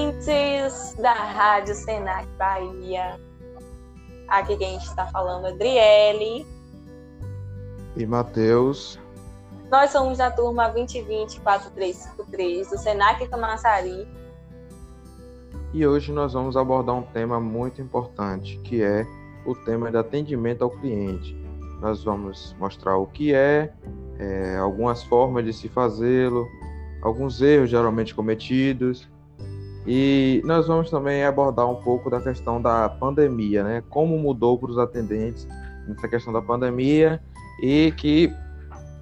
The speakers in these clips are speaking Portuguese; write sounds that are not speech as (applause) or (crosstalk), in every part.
ouvintes da Rádio Senac Bahia. Aqui quem está falando é Adriele. E Matheus. Nós somos da turma 2020-4353 do Senac Camaçari. E hoje nós vamos abordar um tema muito importante, que é o tema de atendimento ao cliente. Nós vamos mostrar o que é, é algumas formas de se fazê-lo, alguns erros geralmente cometidos e nós vamos também abordar um pouco da questão da pandemia, né? Como mudou para os atendentes nessa questão da pandemia e que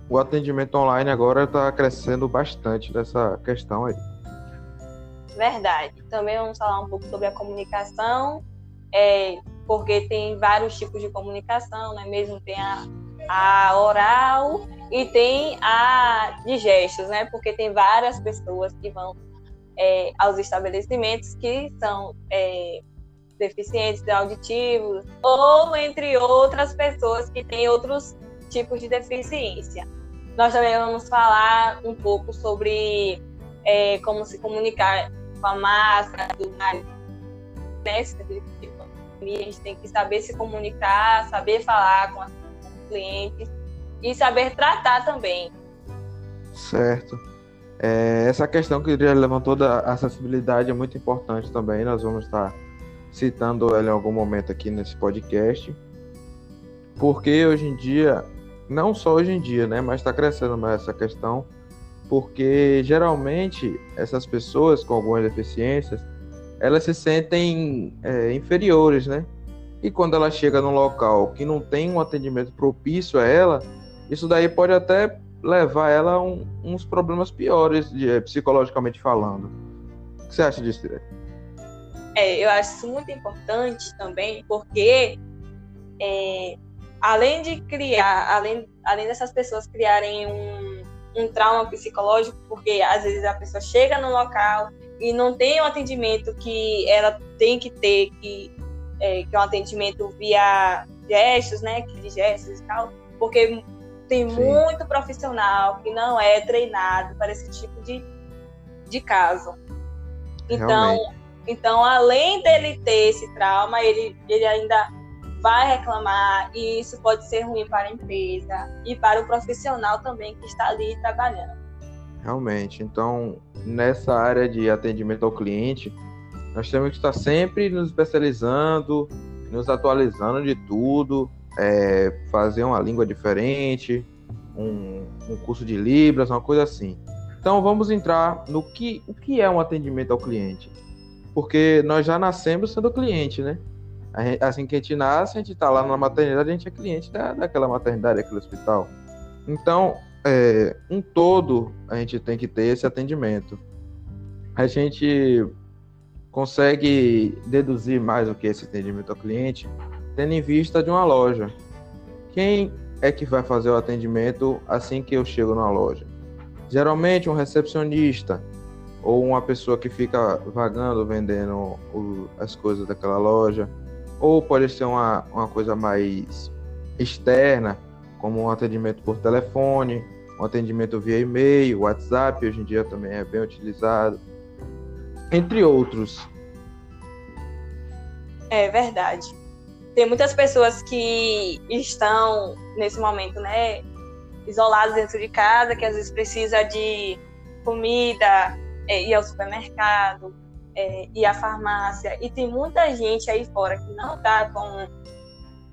o atendimento online agora está crescendo bastante nessa questão aí. Verdade. Também vamos falar um pouco sobre a comunicação, é, porque tem vários tipos de comunicação, né? Mesmo tem a, a oral e tem a de gestos, né? Porque tem várias pessoas que vão é, aos estabelecimentos que são é, deficientes auditivos ou entre outras pessoas que têm outros tipos de deficiência. Nós também vamos falar um pouco sobre é, como se comunicar com a máscara, do nariz, né? A gente tem que saber se comunicar, saber falar com os clientes e saber tratar também. Certo. É, essa questão que ele levantou da acessibilidade é muito importante também. Nós vamos estar citando ela em algum momento aqui nesse podcast. Porque hoje em dia, não só hoje em dia, né, mas está crescendo mais essa questão, porque geralmente essas pessoas com algumas deficiências, elas se sentem é, inferiores, né? E quando ela chega num local que não tem um atendimento propício a ela, isso daí pode até levar ela a um, uns problemas piores, de, eh, psicologicamente falando. O que você acha disso, Direto? É, eu acho isso muito importante também, porque é, além de criar, além, além dessas pessoas criarem um, um trauma psicológico, porque às vezes a pessoa chega no local e não tem o atendimento que ela tem que ter, que é, que é um atendimento via gestos, né, que de gestos e tal, porque tem Sim. muito profissional que não é treinado para esse tipo de, de caso. Então, então, além dele ter esse trauma, ele, ele ainda vai reclamar e isso pode ser ruim para a empresa e para o profissional também que está ali trabalhando. Realmente. Então, nessa área de atendimento ao cliente, nós temos que estar sempre nos especializando, nos atualizando de tudo, é, fazer uma língua diferente, um, um curso de Libras, uma coisa assim. Então vamos entrar no que, o que é um atendimento ao cliente. Porque nós já nascemos sendo cliente, né? Gente, assim que a gente nasce, a gente está lá na maternidade, a gente é cliente da, daquela maternidade, daquele hospital. Então, é, um todo, a gente tem que ter esse atendimento. A gente consegue deduzir mais o que é esse atendimento ao cliente tendo em vista de uma loja. Quem é que vai fazer o atendimento assim que eu chego na loja? Geralmente um recepcionista ou uma pessoa que fica vagando vendendo as coisas daquela loja, ou pode ser uma, uma coisa mais externa, como um atendimento por telefone, um atendimento via e-mail, WhatsApp, hoje em dia também é bem utilizado, entre outros. É verdade tem muitas pessoas que estão nesse momento, né, isoladas dentro de casa, que às vezes precisa de comida, é, ir ao supermercado, é, ir à farmácia, e tem muita gente aí fora que não está com,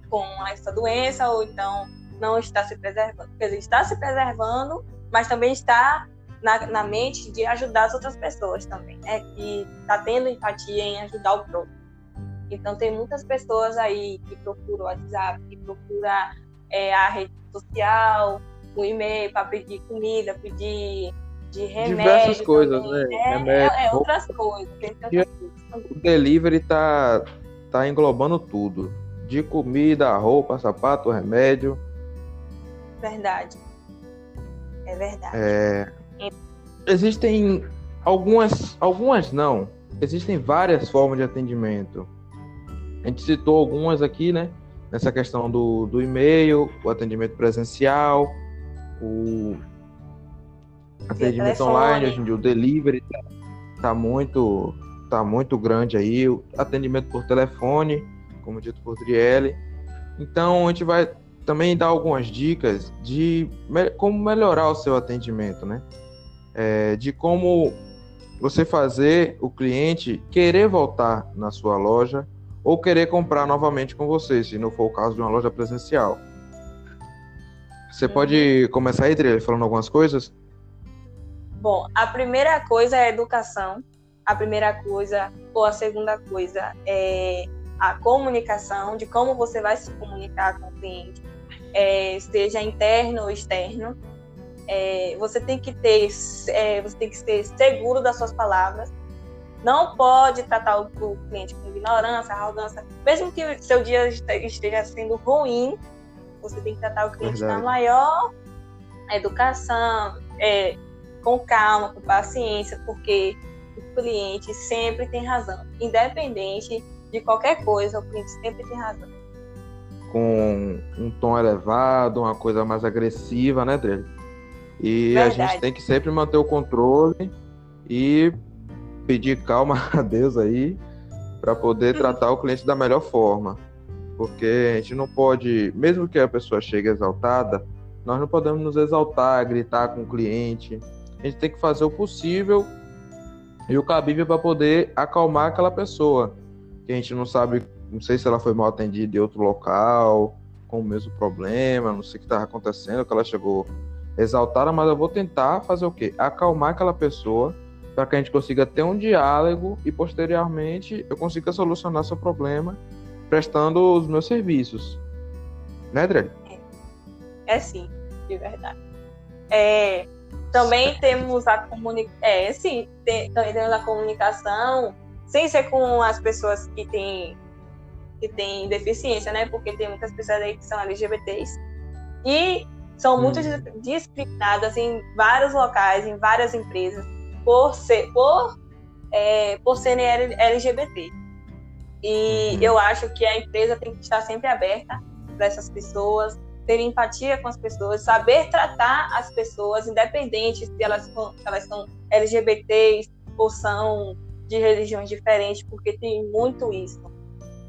com essa doença, ou então não está se preservando. Quer dizer, está se preservando, mas também está na, na mente de ajudar as outras pessoas também, né? Que está tendo empatia em ajudar o próximo. Então, tem muitas pessoas aí que procuram o WhatsApp, que procuram é, a rede social, o e-mail para pedir comida, pedir de remédio. Diversas coisas, né? É, remédio, é, é outras coisas. O delivery tá, tá englobando tudo. De comida, roupa, sapato, remédio. Verdade. É verdade. É... Existem algumas, algumas não. Existem várias formas de atendimento. A gente citou algumas aqui, né? Nessa questão do, do e-mail, o atendimento presencial, o atendimento online, hoje em dia o delivery está tá muito tá muito grande aí, o atendimento por telefone, como dito por Driele. Então a gente vai também dar algumas dicas de como melhorar o seu atendimento, né? É, de como você fazer o cliente querer voltar na sua loja ou querer comprar novamente com você, se não for o caso de uma loja presencial. Você pode uhum. começar aí, Adriele, falando algumas coisas? Bom, a primeira coisa é a educação. A primeira coisa, ou a segunda coisa, é a comunicação, de como você vai se comunicar com o cliente, é, seja interno ou externo. É, você tem que ter, é, você tem que ser seguro das suas palavras. Não pode tratar o, cliente com ignorância, arrogância, mesmo que seu dia esteja sendo ruim, você tem que tratar o cliente Verdade. na maior educação, é, com calma, com paciência, porque o cliente sempre tem razão, independente de qualquer coisa, o cliente sempre tem razão. Com um tom elevado, uma coisa mais agressiva, né, dele? E Verdade. a gente tem que sempre manter o controle e pedir calma (laughs) a Deus aí para poder tratar o cliente da melhor forma. Porque a gente não pode, mesmo que a pessoa chegue exaltada, nós não podemos nos exaltar, gritar com o cliente. A gente tem que fazer o possível e o cabível para poder acalmar aquela pessoa. Que a gente não sabe, não sei se ela foi mal atendida em outro local, com o mesmo problema, não sei o que estava acontecendo, que ela chegou exaltada, mas eu vou tentar fazer o quê? Acalmar aquela pessoa para que a gente consiga ter um diálogo e posteriormente eu consiga solucionar seu problema prestando os meus serviços. Né, Dre? É, é sim, de verdade. É, também temos a comunicação. É, sim, tem, também temos a comunicação, sem ser com as pessoas que têm que têm deficiência, né? Porque tem muitas pessoas aí que são LGBTs. E são hum. muito discriminadas em vários locais, em várias empresas, por ser por, é, por serem LGBT. E uhum. eu acho que a empresa tem que estar sempre aberta para essas pessoas, ter empatia com as pessoas, saber tratar as pessoas, independente se elas, se elas são LGBTs ou são de religiões diferentes, porque tem muito isso.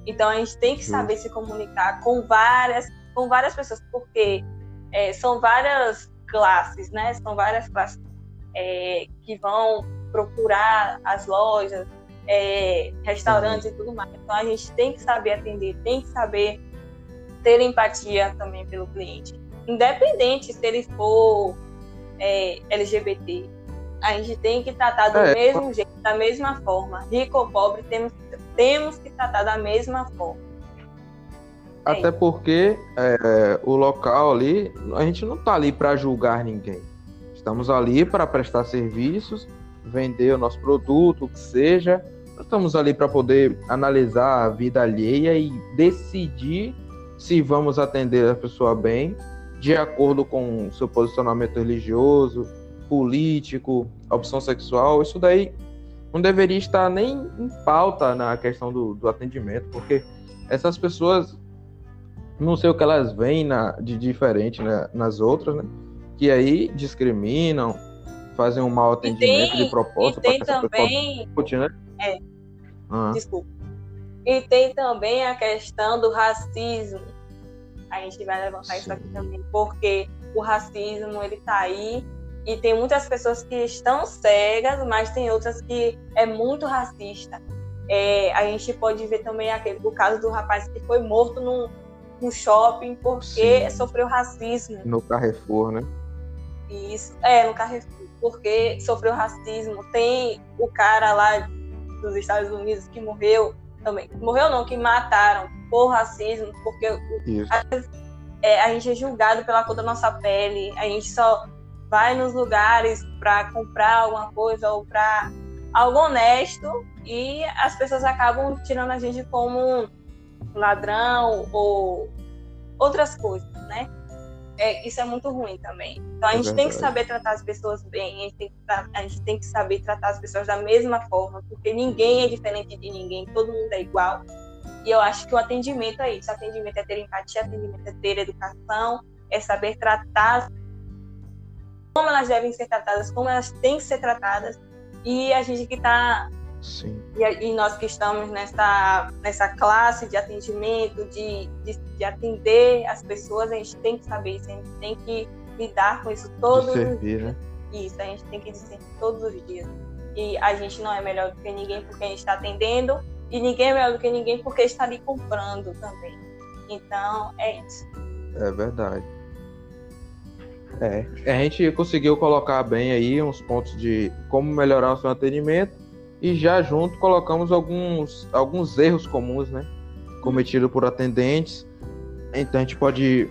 Então a gente tem que saber se comunicar com várias, com várias pessoas, porque é, são várias classes, né? São várias classes é, que vão procurar as lojas, é, restaurantes e tudo mais. Então a gente tem que saber atender, tem que saber ter empatia também pelo cliente, independente se ele for é, LGBT. A gente tem que tratar do é, mesmo jeito, da mesma forma. Rico ou pobre, temos, temos que tratar da mesma forma. É Até porque é, o local ali, a gente não está ali para julgar ninguém. Estamos ali para prestar serviços, vender o nosso produto, o que seja, estamos ali para poder analisar a vida alheia e decidir se vamos atender a pessoa bem, de acordo com seu posicionamento religioso, político, opção sexual. Isso daí não deveria estar nem em pauta na questão do, do atendimento, porque essas pessoas não sei o que elas veem na, de diferente né, nas outras, né? Que aí discriminam, fazem um mau atendimento tem, de propósito que essa também... pessoa né? É. Ah. Desculpa. E tem também a questão do racismo. A gente vai levantar Sim. isso aqui também, porque o racismo ele tá aí e tem muitas pessoas que estão cegas, mas tem outras que é muito racista. É, a gente pode ver também aquele, o caso do rapaz que foi morto num, num shopping porque Sim. sofreu racismo. No Carrefour, né? Isso, é, no Carrefour, porque sofreu racismo. Tem o cara lá dos Estados Unidos que morreu também. Morreu não, que mataram por racismo, porque é, a gente é julgado pela cor da nossa pele, a gente só vai nos lugares para comprar alguma coisa ou para algo honesto e as pessoas acabam tirando a gente como ladrão ou outras coisas, né? É, isso é muito ruim também. Então a é gente é tem que saber tratar as pessoas bem, a gente, tem que, a gente tem que saber tratar as pessoas da mesma forma, porque ninguém é diferente de ninguém, todo mundo é igual. E eu acho que o atendimento é isso: atendimento é ter empatia, atendimento é ter educação, é saber tratar como elas devem ser tratadas, como elas têm que ser tratadas. E a gente que está Sim. E, e nós que estamos nessa, nessa classe de atendimento, de, de, de, atender as pessoas, a gente tem que saber isso, a gente tem que lidar com isso todos servir, os dias. Né? Isso, a gente tem que dizer todos os dias. E a gente não é melhor do que ninguém porque a gente está atendendo, e ninguém é melhor do que ninguém porque está ali comprando também. Então, é isso. É verdade. É, a gente conseguiu colocar bem aí uns pontos de como melhorar o seu atendimento e já junto colocamos alguns, alguns erros comuns, né? Cometidos por atendentes. Então a gente pode.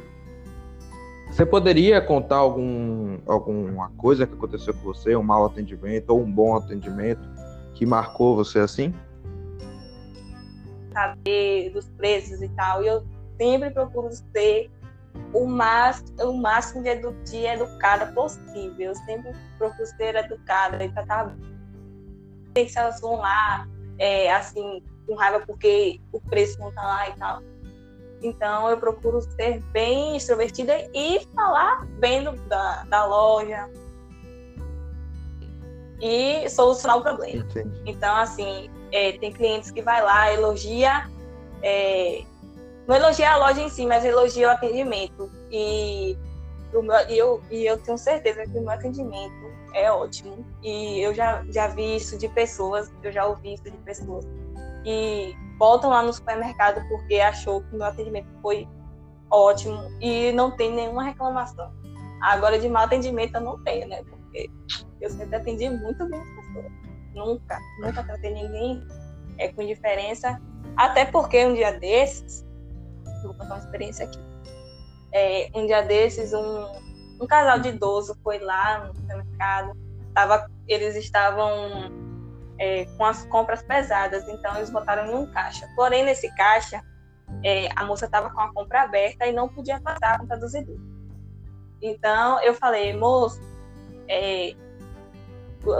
Você poderia contar algum, alguma coisa que aconteceu com você, um mau atendimento ou um bom atendimento que marcou você assim? Saber dos preços e tal. E eu sempre procuro ser o, máximo, o máximo de, de educada possível. Eu sempre procuro ser educada e tratar se elas vão lá, é, assim, com raiva porque o preço não tá lá e tal. Então eu procuro ser bem extrovertida e falar bem do, da, da loja e solucionar o problema. Entendi. Então, assim, é, tem clientes que vai lá, elogia, é, não elogia a loja em si, mas elogia o atendimento. E, e, eu, e eu tenho certeza que o meu atendimento é ótimo. E eu já, já vi isso de pessoas, eu já ouvi isso de pessoas. E voltam lá no supermercado porque achou que o meu atendimento foi ótimo e não tem nenhuma reclamação. Agora, de mau atendimento, eu não tenho, né? Porque eu sempre atendi muito bem as pessoas. Nunca, nunca tratei ninguém é, com diferença. Até porque um dia desses, vou contar uma experiência aqui. É, um dia desses, um, um casal de idoso foi lá no supermercado, tava, eles estavam é, com as compras pesadas, então eles botaram em um caixa. Porém, nesse caixa, é, a moça estava com a compra aberta e não podia passar a conta dos idosos. Então, eu falei, moço, é,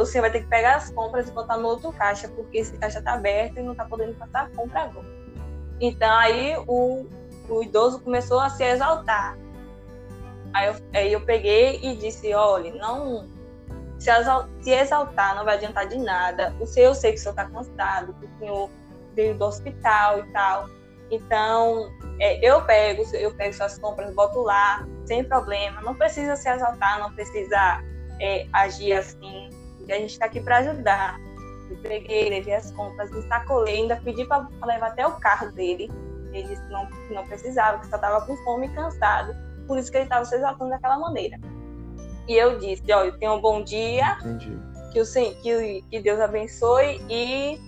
senhor vai ter que pegar as compras e botar no outro caixa, porque esse caixa está aberto e não está podendo passar a compra agora. Então, aí o, o idoso começou a se exaltar. Aí eu, aí eu peguei e disse, olha, não se, exaltar não vai adiantar de nada. O senhor, eu sei que o senhor está cansado, que o senhor veio do hospital e tal. Então, é, eu pego, eu pego suas compras, boto lá, sem problema. Não precisa se exaltar, não precisa é, agir assim. A gente está aqui para ajudar. Eu peguei, levei as compras, me sacolei, ainda pedi para levar até o carro dele. Ele disse que não, não precisava, que só estava com fome e cansado por isso que ele estava se exaltando daquela maneira. E eu disse, olha, tenha um bom dia, Entendi. que, o, que, que Deus abençoe e,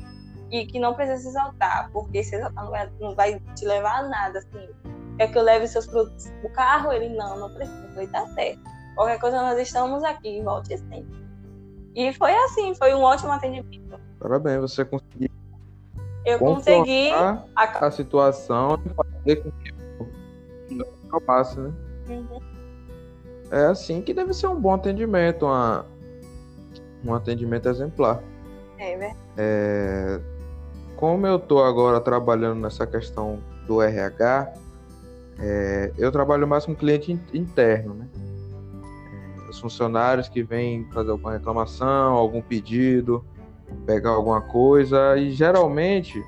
e que não precisa se exaltar, porque se exaltar não vai, não vai te levar a nada, assim. Quer que eu leve seus produtos pro carro? Ele, não, não precisa, ele tá certo. Qualquer coisa, nós estamos aqui, volte sempre. E foi assim, foi um ótimo atendimento. Parabéns, você conseguiu eu consegui a, a situação e fazer com que eu passe, né? Uhum. É assim que deve ser um bom atendimento, uma, um atendimento exemplar. É, né? É, como eu estou agora trabalhando nessa questão do RH, é, eu trabalho mais com cliente interno, né? É, os funcionários que vêm fazer alguma reclamação, algum pedido, pegar alguma coisa, e geralmente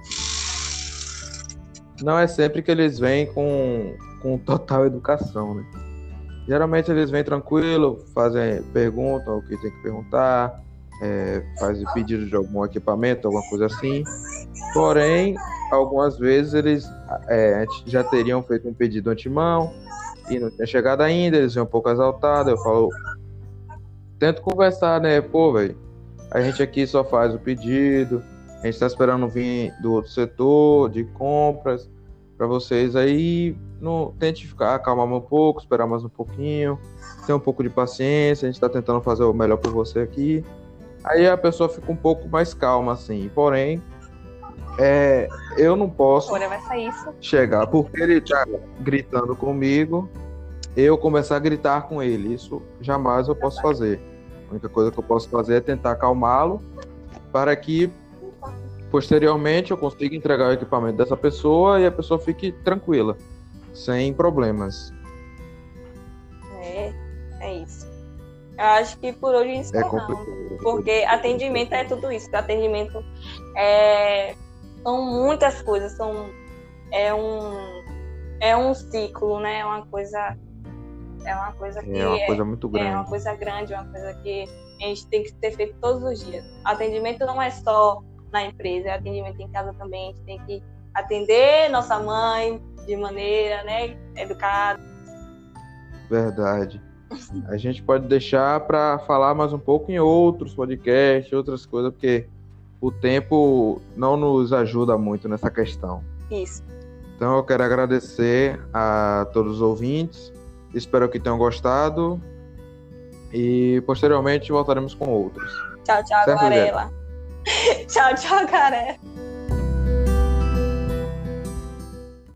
não é sempre que eles vêm com, com total educação, né? Geralmente eles vêm tranquilo, fazem perguntam o que tem que perguntar, é, fazem pedido de algum equipamento, alguma coisa assim. Porém, algumas vezes eles é, já teriam feito um pedido antemão e não tinha chegado ainda, eles vêm um pouco exaltados. Eu falo, tento conversar, né? Pô, velho, a gente aqui só faz o pedido, a gente está esperando vir do outro setor de compras para vocês aí no, tente ficar, acalmar um pouco, esperar mais um pouquinho, ter um pouco de paciência, a gente está tentando fazer o melhor por você aqui. Aí a pessoa fica um pouco mais calma, assim. Porém, é, eu não posso chegar, porque ele está gritando comigo, eu começar a gritar com ele. Isso jamais eu posso fazer. A única coisa que eu posso fazer é tentar acalmá-lo para que Posteriormente, eu consigo entregar o equipamento dessa pessoa e a pessoa fique tranquila, sem problemas. É, é isso. Eu acho que por hoje encerramos. É porque atendimento é tudo isso. Atendimento é, são muitas coisas, são, é, um, é um ciclo, né? É uma coisa. É uma coisa que. É uma coisa muito grande. É uma coisa grande, uma coisa que a gente tem que ter feito todos os dias. Atendimento não é só na empresa, é atendimento em casa também. A gente tem que atender nossa mãe de maneira né, educada. Verdade. A gente pode deixar para falar mais um pouco em outros podcasts, outras coisas, porque o tempo não nos ajuda muito nessa questão. Isso. Então eu quero agradecer a todos os ouvintes. Espero que tenham gostado. E posteriormente voltaremos com outros. Tchau, tchau, certo, Varela. (laughs) tchau, tchau, Garela.